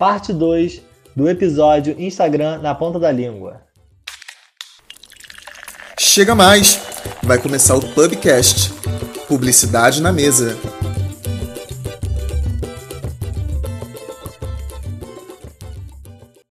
parte 2 do episódio Instagram na ponta da língua. Chega mais! Vai começar o Pubcast Publicidade na Mesa.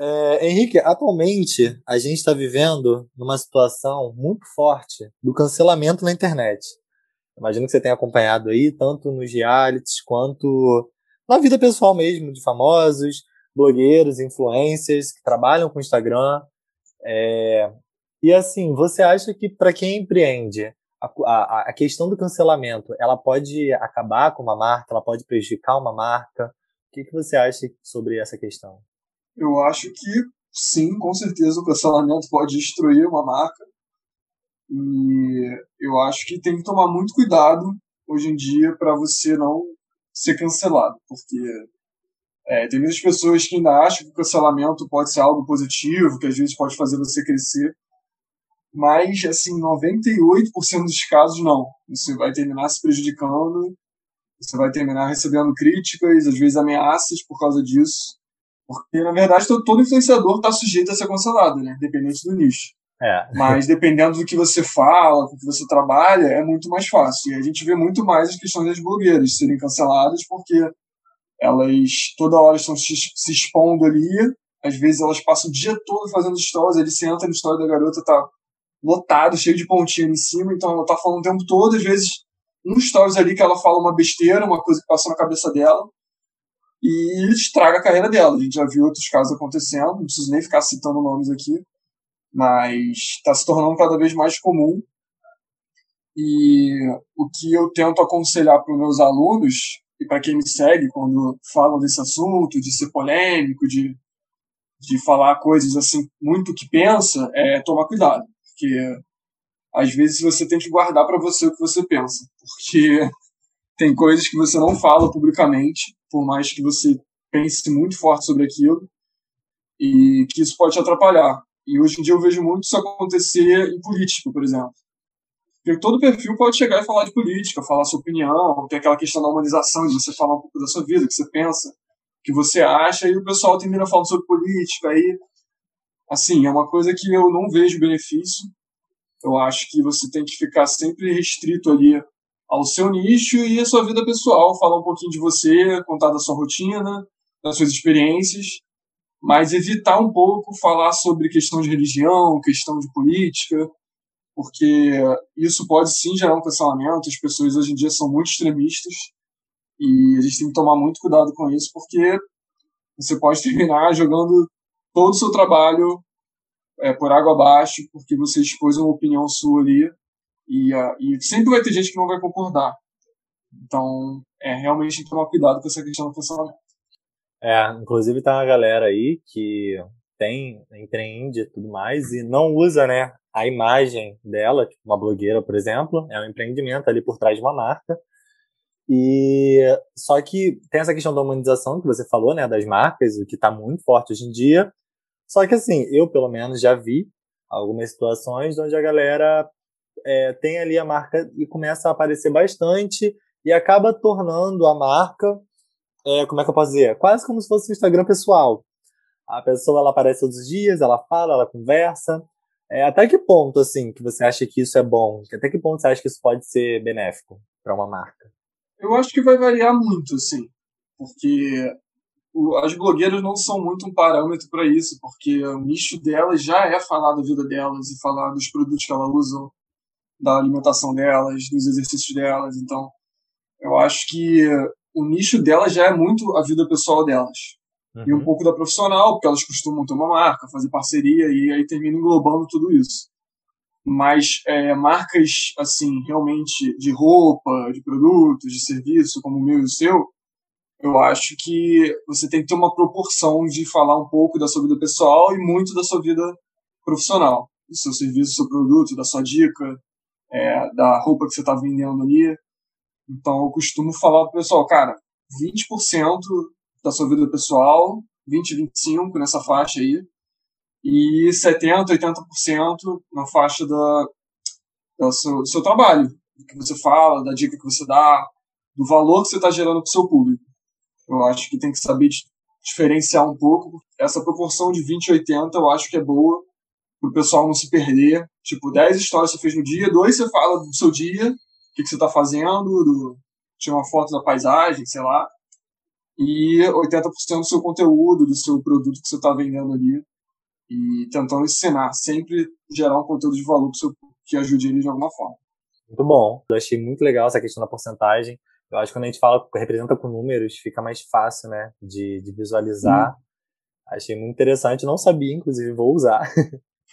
É, Henrique, atualmente a gente está vivendo numa situação muito forte do cancelamento na internet. Imagino que você tenha acompanhado aí, tanto nos realities quanto na vida pessoal mesmo, de famosos, blogueiros, influencers que trabalham com Instagram. É... E assim, você acha que para quem empreende, a, a, a, questão do cancelamento, ela pode acabar com uma marca, ela pode prejudicar uma marca? O que, que você acha sobre essa questão? Eu acho que sim, com certeza o cancelamento pode destruir uma marca. E eu acho que tem que tomar muito cuidado hoje em dia para você não ser cancelado, porque é, tem muitas pessoas que ainda acham que o cancelamento pode ser algo positivo, que às vezes pode fazer você crescer, mas assim, 98% dos casos não. Você vai terminar se prejudicando, você vai terminar recebendo críticas, às vezes ameaças por causa disso. Porque, na verdade, todo influenciador está sujeito a ser cancelado, né? Dependente do nicho. É. Mas dependendo do que você fala, com o que você trabalha, é muito mais fácil. E a gente vê muito mais as questões das blogueiras serem canceladas, porque elas toda hora estão se, expondo ali. Às vezes elas passam o dia todo fazendo stories, ele se entra no story da garota, tá lotado, cheio de pontinha em cima, então ela tá falando o tempo todo, às vezes um stories ali que ela fala uma besteira, uma coisa que passou na cabeça dela, e estraga a carreira dela. A gente já viu outros casos acontecendo, não preciso nem ficar citando nomes aqui, mas está se tornando cada vez mais comum. E o que eu tento aconselhar para os meus alunos e para quem me segue quando falam desse assunto, de ser polêmico, de, de falar coisas assim muito que pensa, é tomar cuidado, porque às vezes você tem que guardar para você o que você pensa, porque tem coisas que você não fala publicamente, por mais que você pense muito forte sobre aquilo, e que isso pode te atrapalhar. E hoje em dia eu vejo muito isso acontecer em política, por exemplo. Porque todo perfil pode chegar e falar de política, falar sua opinião, tem aquela questão da humanização, de você falar um pouco da sua vida, o que você pensa, o que você acha, e o pessoal termina falando sobre política. Aí, assim, é uma coisa que eu não vejo benefício. Eu acho que você tem que ficar sempre restrito ali ao seu nicho e a sua vida pessoal, falar um pouquinho de você, contar da sua rotina, das suas experiências, mas evitar um pouco falar sobre questão de religião, questão de política, porque isso pode sim gerar um cancelamento. As pessoas hoje em dia são muito extremistas e a gente tem que tomar muito cuidado com isso, porque você pode terminar jogando todo o seu trabalho é, por água abaixo, porque você expôs uma opinião sua ali e, uh, e sempre vai ter gente que não vai concordar. Então, é realmente tem que tomar cuidado com essa questão do cancelamento. É, inclusive tá uma galera aí que tem, empreende e tudo mais e não usa, né, a imagem dela, tipo uma blogueira, por exemplo, é um empreendimento ali por trás de uma marca. E só que tem essa questão da humanização que você falou, né, das marcas, o que está muito forte hoje em dia. Só que assim, eu pelo menos já vi algumas situações onde a galera é, tem ali a marca e começa a aparecer bastante e acaba tornando a marca, é, como é que eu posso dizer? Quase como se fosse um Instagram pessoal. A pessoa ela aparece todos os dias, ela fala, ela conversa. É, até que ponto, assim, que você acha que isso é bom? Até que ponto você acha que isso pode ser benéfico para uma marca? Eu acho que vai variar muito, assim, porque as blogueiras não são muito um parâmetro para isso, porque o nicho delas já é falar da vida delas e falar dos produtos que elas usam, da alimentação delas, dos exercícios delas. Então, eu acho que o nicho delas já é muito a vida pessoal delas. Uhum. E um uhum. pouco da profissional, porque elas costumam ter uma marca, fazer parceria e aí termina englobando tudo isso. Mas é, marcas, assim, realmente de roupa, de produtos, de serviço, como o meu e o seu, eu acho que você tem que ter uma proporção de falar um pouco da sua vida pessoal e muito da sua vida profissional. Do seu serviço, do seu produto, da sua dica, é, da roupa que você está vendendo ali. Então eu costumo falar pro pessoal, cara, 20% da sua vida pessoal, 20, 25% nessa faixa aí, e 70, 80% na faixa da, do seu, do seu trabalho, do que você fala, da dica que você dá, do valor que você está gerando para o seu público. Eu acho que tem que saber diferenciar um pouco. Essa proporção de 20 e 80 eu acho que é boa para o pessoal não se perder. Tipo, 10 histórias você fez no dia, dois você fala do seu dia, que, que você está fazendo, do, tira uma foto da paisagem, sei lá, e 80% do seu conteúdo, do seu produto que você está vendendo ali, e tentando ensinar, sempre gerar um conteúdo de valor seu, que ajude ele de alguma forma. Muito bom. Eu achei muito legal essa questão da porcentagem. Eu acho que quando a gente fala, representa com números, fica mais fácil, né, de, de visualizar. Hum. Achei muito interessante. Não sabia, inclusive, vou usar.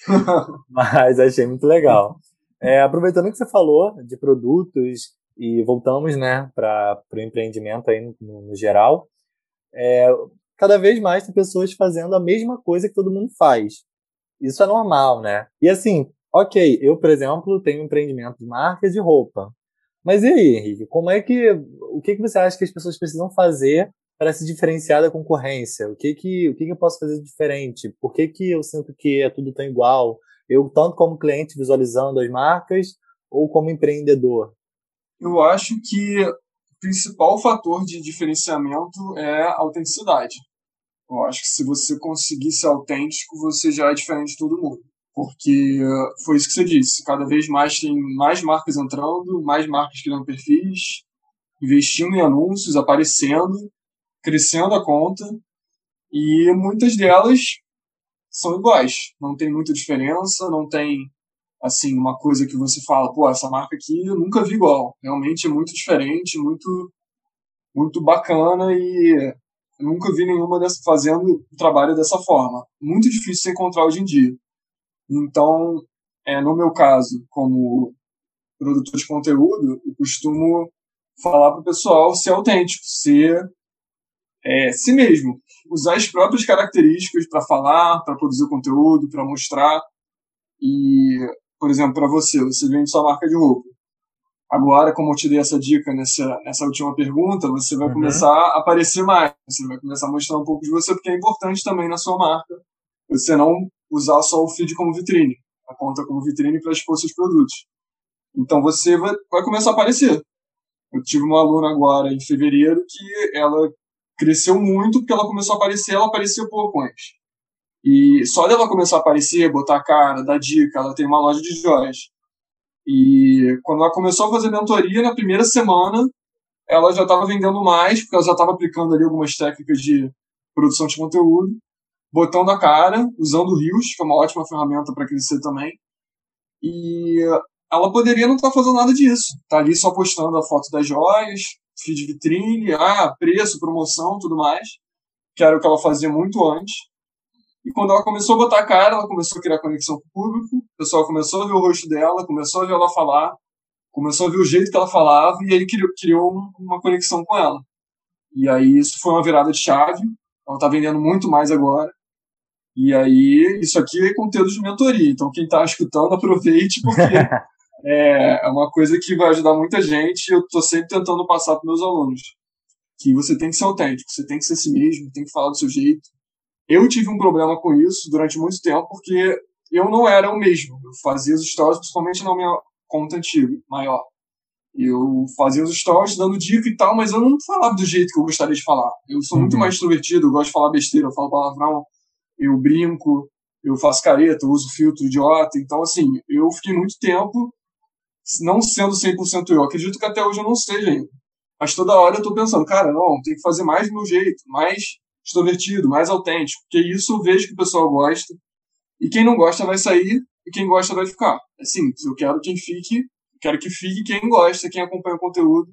Mas achei muito legal. É, aproveitando que você falou de produtos e voltamos, né, para o empreendimento aí no, no geral, é, cada vez mais tem pessoas fazendo a mesma coisa que todo mundo faz. Isso é normal, né? E assim, ok, eu, por exemplo, tenho um empreendimento de marca de roupa. Mas e aí, Henrique, como é que. O que, que você acha que as pessoas precisam fazer para se diferenciar da concorrência? O que que, o que que eu posso fazer diferente? Por que, que eu sinto que é tudo tão igual? Eu, tanto como cliente visualizando as marcas, ou como empreendedor? Eu acho que o principal fator de diferenciamento é a autenticidade. Eu acho que se você conseguir ser autêntico, você já é diferente de todo mundo. Porque foi isso que você disse, cada vez mais tem mais marcas entrando, mais marcas criando perfis, investindo em anúncios, aparecendo, crescendo a conta, e muitas delas são iguais, não tem muita diferença, não tem assim uma coisa que você fala, pô, essa marca aqui eu nunca vi igual, realmente é muito diferente, muito muito bacana e nunca vi nenhuma dessa, fazendo o trabalho dessa forma. Muito difícil de encontrar hoje em dia. Então, é, no meu caso, como produtor de conteúdo, eu costumo falar para o pessoal ser autêntico, ser é, si mesmo, usar as próprias características para falar, para produzir conteúdo, para mostrar. E, por exemplo, para você, você vende sua marca de roupa. Agora, como eu te dei essa dica nessa, nessa última pergunta, você vai uhum. começar a aparecer mais, você vai começar a mostrar um pouco de você, porque é importante também na sua marca você não usar só o feed como vitrine, a conta como vitrine para expor seus produtos. Então você vai, vai começar a aparecer. Eu tive uma aluna agora em fevereiro que ela cresceu muito porque ela começou a aparecer, ela aparecia pouco antes. E só dela começar a aparecer, botar a cara, dar dica, ela tem uma loja de joias. E quando ela começou a fazer mentoria, na primeira semana, ela já estava vendendo mais, porque ela já estava aplicando ali algumas técnicas de produção de conteúdo, botando a cara, usando o Rios, que é uma ótima ferramenta para crescer também. E ela poderia não estar tá fazendo nada disso. Tá ali só postando a foto das joias, feed vitrine, ah, preço, promoção, tudo mais, que era o que ela fazia muito antes. E quando ela começou a botar a cara, ela começou a criar conexão com o público, o pessoal começou a ver o rosto dela, começou a ver ela falar, começou a ver o jeito que ela falava, e aí criou, criou uma conexão com ela. E aí isso foi uma virada de chave, ela está vendendo muito mais agora. E aí, isso aqui é conteúdo de mentoria, então quem está escutando, aproveite, porque é, é uma coisa que vai ajudar muita gente e eu estou sempre tentando passar para meus alunos. Que você tem que ser autêntico, você tem que ser si mesmo, tem que falar do seu jeito. Eu tive um problema com isso durante muito tempo, porque eu não era o mesmo. Eu fazia os stories, principalmente na minha conta antiga, maior. Eu fazia os stories dando dica e tal, mas eu não falava do jeito que eu gostaria de falar. Eu sou muito uhum. mais extrovertido, eu gosto de falar besteira, eu falo palavrão, eu brinco, eu faço careta, eu uso filtro idiota. Então, assim, eu fiquei muito tempo não sendo 100% eu. Acredito que até hoje eu não seja ainda. Mas toda hora eu tô pensando, cara, não, tem que fazer mais do meu jeito, mais extrovertido, mais autêntico, porque isso eu vejo que o pessoal gosta. E quem não gosta vai sair e quem gosta vai ficar. É simples, eu quero quem fique, quero que fique quem gosta, quem acompanha o conteúdo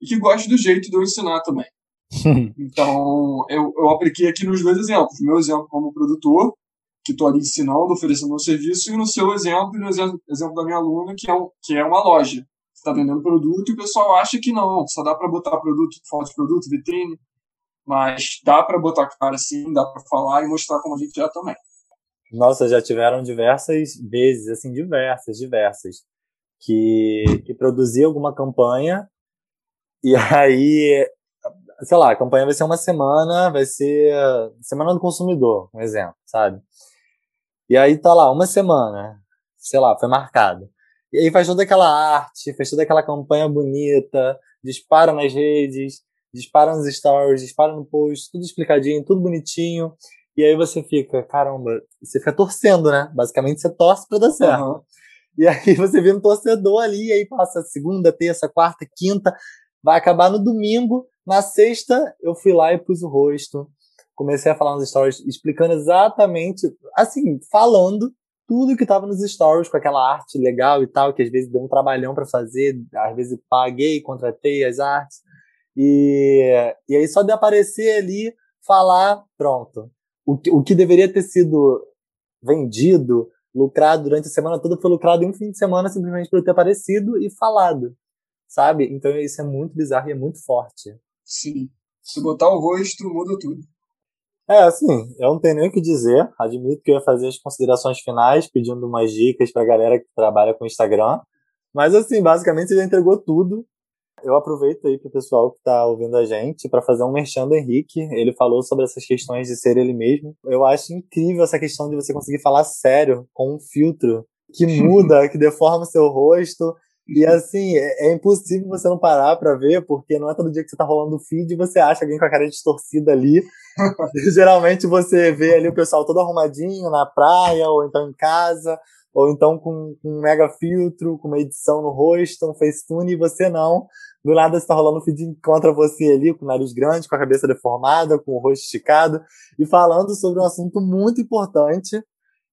e que goste do jeito de eu ensinar também. então, eu, eu apliquei aqui nos dois exemplos. Meu exemplo como produtor, que estou ali ensinando, oferecendo meu serviço, e no seu exemplo, no exemplo, exemplo da minha aluna, que é, um, que é uma loja. Você está vendendo produto e o pessoal acha que não, só dá para botar produto, foto de produto, vitrine, mas dá para botar cara sim, dá para falar e mostrar como a gente é também. Nossa, já tiveram diversas vezes, assim, diversas, diversas, que, que produzia alguma campanha e aí, sei lá, a campanha vai ser uma semana, vai ser Semana do Consumidor, um exemplo, sabe? E aí tá lá, uma semana, sei lá, foi marcado. E aí faz toda aquela arte, faz toda aquela campanha bonita, dispara nas redes, dispara nos stories, dispara no post, tudo explicadinho, tudo bonitinho. E aí você fica, caramba, você fica torcendo, né? Basicamente você torce pra dar certo. Uhum. E aí você vê um torcedor ali, e aí passa segunda, terça, quarta, quinta, vai acabar no domingo. Na sexta, eu fui lá e pus o rosto. Comecei a falar nos stories, explicando exatamente, assim, falando tudo que tava nos stories, com aquela arte legal e tal, que às vezes deu um trabalhão para fazer, às vezes paguei, contratei as artes. E, e aí só de aparecer ali, falar, pronto. O que, o que deveria ter sido vendido, lucrado durante a semana toda foi lucrado em um fim de semana simplesmente por ter aparecido e falado, sabe? Então isso é muito bizarro e é muito forte. Sim. Se botar o rosto, muda tudo. É, assim, eu não tenho nem o que dizer. Admito que eu ia fazer as considerações finais, pedindo umas dicas pra galera que trabalha com Instagram. Mas, assim, basicamente você já entregou tudo. Eu aproveito aí pro pessoal que tá ouvindo a gente para fazer um merchan do Henrique. Ele falou sobre essas questões de ser ele mesmo. Eu acho incrível essa questão de você conseguir falar sério com um filtro que muda, que deforma o seu rosto e assim, é, é, impossível você não parar pra ver, porque não é todo dia que você tá rolando o feed e você acha alguém com a cara distorcida ali. Geralmente você vê ali o pessoal todo arrumadinho na praia, ou então em casa, ou então com, com um mega filtro, com uma edição no rosto, um facetune, e você não. Do nada você tá rolando o feed e encontra você ali com o nariz grande, com a cabeça deformada, com o rosto esticado, e falando sobre um assunto muito importante.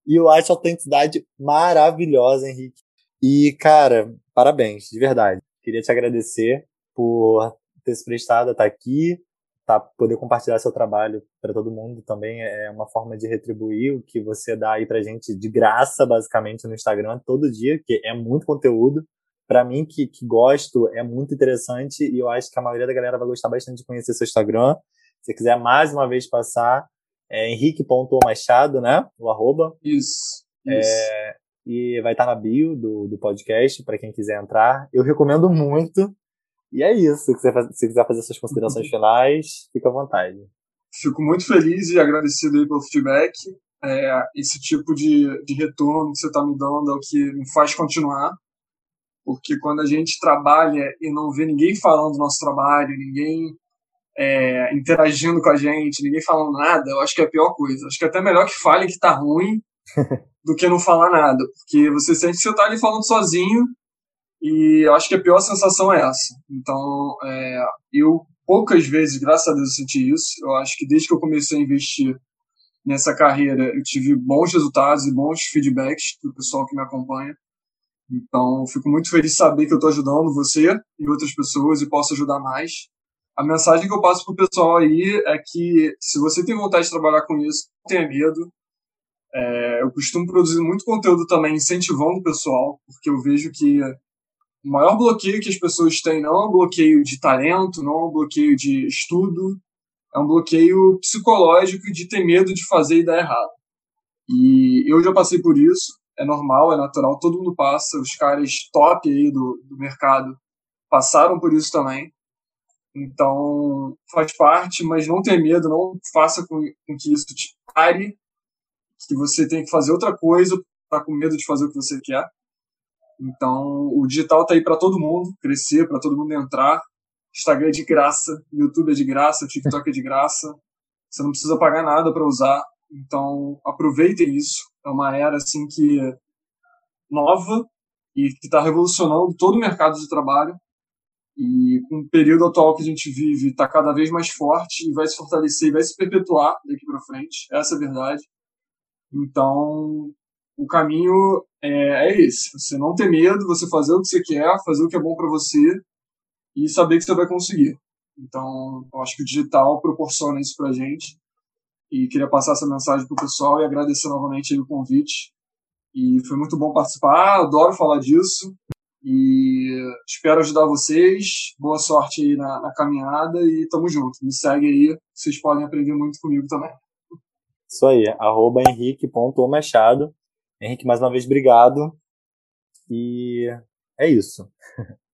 E eu acho a autenticidade maravilhosa, Henrique. E, cara, parabéns, de verdade. Queria te agradecer por ter se prestado a estar aqui, tá, poder compartilhar seu trabalho para todo mundo também é uma forma de retribuir o que você dá aí pra gente de graça, basicamente, no Instagram todo dia, que é muito conteúdo. Para mim, que, que gosto, é muito interessante e eu acho que a maioria da galera vai gostar bastante de conhecer seu Instagram. Se quiser mais uma vez passar, é henrique.machado, né? O arroba. Isso. É, isso e vai estar na bio do, do podcast para quem quiser entrar. Eu recomendo muito. E é isso. Se você se quiser fazer suas considerações finais, fica à vontade. Fico muito feliz e agradecido aí pelo feedback. É, esse tipo de, de retorno que você está me dando é o que me faz continuar. Porque quando a gente trabalha e não vê ninguém falando do nosso trabalho, ninguém é, interagindo com a gente, ninguém falando nada, eu acho que é a pior coisa. Acho que é até melhor que fale que tá ruim do que não falar nada, porque você sente que você está ali falando sozinho e eu acho que a pior sensação é essa. Então, é, eu poucas vezes, graças a Deus, eu senti isso. Eu acho que desde que eu comecei a investir nessa carreira, eu tive bons resultados e bons feedbacks do pessoal que me acompanha. Então, fico muito feliz de saber que eu estou ajudando você e outras pessoas e posso ajudar mais. A mensagem que eu passo para o pessoal aí é que se você tem vontade de trabalhar com isso, não tenha medo, é, eu costumo produzir muito conteúdo também incentivando o pessoal, porque eu vejo que o maior bloqueio que as pessoas têm não é um bloqueio de talento, não é um bloqueio de estudo, é um bloqueio psicológico de ter medo de fazer e dar errado. E eu já passei por isso, é normal, é natural, todo mundo passa, os caras top aí do, do mercado passaram por isso também. Então, faz parte, mas não tenha medo, não faça com, com que isso te pare que você tem que fazer outra coisa, tá com medo de fazer o que você quer. Então, o digital tá aí para todo mundo crescer, para todo mundo entrar. Instagram é de graça, YouTube é de graça, TikTok é de graça. Você não precisa pagar nada para usar. Então, aproveitem isso. É uma era assim que nova e que está revolucionando todo o mercado de trabalho. E com o período atual que a gente vive está cada vez mais forte e vai se fortalecer e vai se perpetuar daqui para frente. Essa é a verdade. Então, o caminho é, é, esse. Você não ter medo, você fazer o que você quer, fazer o que é bom para você e saber que você vai conseguir. Então, eu acho que o digital proporciona isso para gente. E queria passar essa mensagem para o pessoal e agradecer novamente o convite. E foi muito bom participar, adoro falar disso. E espero ajudar vocês. Boa sorte aí na, na caminhada e tamo junto. Me segue aí, vocês podem aprender muito comigo também. Isso aí, arroba henrique.machado. Henrique, mais uma vez, obrigado. E é isso.